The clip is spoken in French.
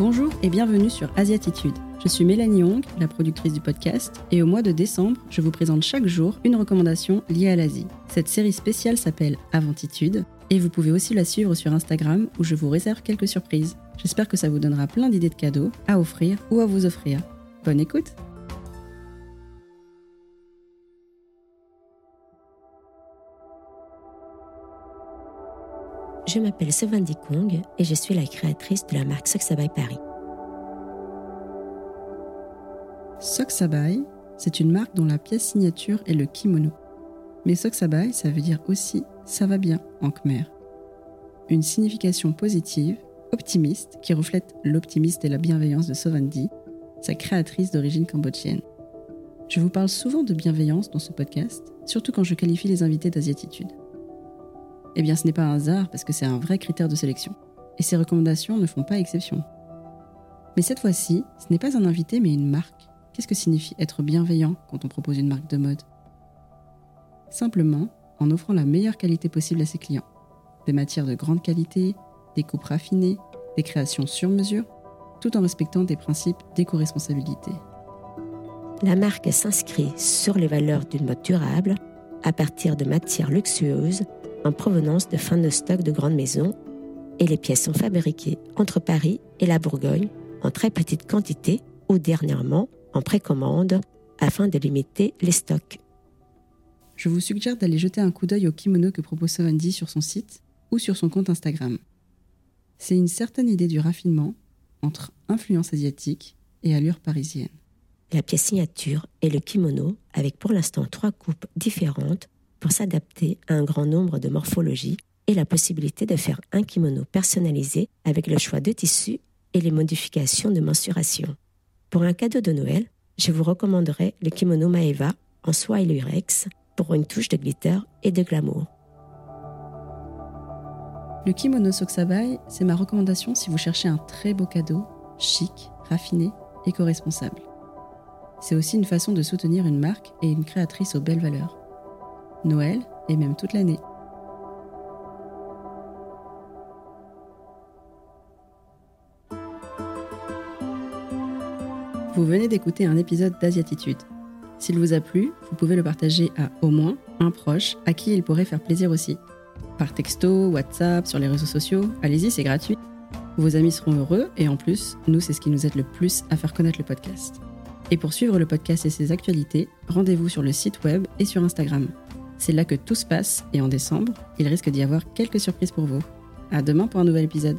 Bonjour et bienvenue sur Asiatitude. Je suis Mélanie Hong, la productrice du podcast, et au mois de décembre, je vous présente chaque jour une recommandation liée à l'Asie. Cette série spéciale s'appelle Aventitude, et vous pouvez aussi la suivre sur Instagram où je vous réserve quelques surprises. J'espère que ça vous donnera plein d'idées de cadeaux à offrir ou à vous offrir. Bonne écoute Je m'appelle Sevandi Kong et je suis la créatrice de la marque Soxabai Paris. Soxabai, c'est une marque dont la pièce signature est le kimono. Mais Soxabai, ça veut dire aussi ça va bien en khmer. Une signification positive, optimiste, qui reflète l'optimisme et la bienveillance de Sovandi, sa créatrice d'origine cambodgienne. Je vous parle souvent de bienveillance dans ce podcast, surtout quand je qualifie les invités d'asiatitude. Eh bien, ce n'est pas un hasard parce que c'est un vrai critère de sélection. Et ces recommandations ne font pas exception. Mais cette fois-ci, ce n'est pas un invité mais une marque. Qu'est-ce que signifie être bienveillant quand on propose une marque de mode? Simplement en offrant la meilleure qualité possible à ses clients. Des matières de grande qualité, des coupes raffinées, des créations sur mesure, tout en respectant des principes d'éco-responsabilité. La marque s'inscrit sur les valeurs d'une mode durable à partir de matières luxueuses en provenance de fin de stock de grandes maisons et les pièces sont fabriquées entre Paris et la Bourgogne en très petite quantité ou dernièrement en précommande afin de limiter les stocks. Je vous suggère d'aller jeter un coup d'œil au kimono que propose Savandi sur son site ou sur son compte Instagram. C'est une certaine idée du raffinement entre influence asiatique et allure parisienne. La pièce signature est le kimono avec pour l'instant trois coupes différentes pour s'adapter à un grand nombre de morphologies et la possibilité de faire un kimono personnalisé avec le choix de tissu et les modifications de mensuration. Pour un cadeau de Noël, je vous recommanderai le kimono Maeva en soie et lurex pour une touche de glitter et de glamour. Le kimono Soksabai, c'est ma recommandation si vous cherchez un très beau cadeau, chic, raffiné, éco-responsable. C'est aussi une façon de soutenir une marque et une créatrice aux belles valeurs. Noël et même toute l'année. Vous venez d'écouter un épisode d'Asiatitude. S'il vous a plu, vous pouvez le partager à au moins un proche à qui il pourrait faire plaisir aussi. Par texto, WhatsApp, sur les réseaux sociaux, allez-y, c'est gratuit. Vos amis seront heureux et en plus, nous, c'est ce qui nous aide le plus à faire connaître le podcast. Et pour suivre le podcast et ses actualités, rendez-vous sur le site web et sur Instagram. C'est là que tout se passe et en décembre, il risque d'y avoir quelques surprises pour vous. À demain pour un nouvel épisode.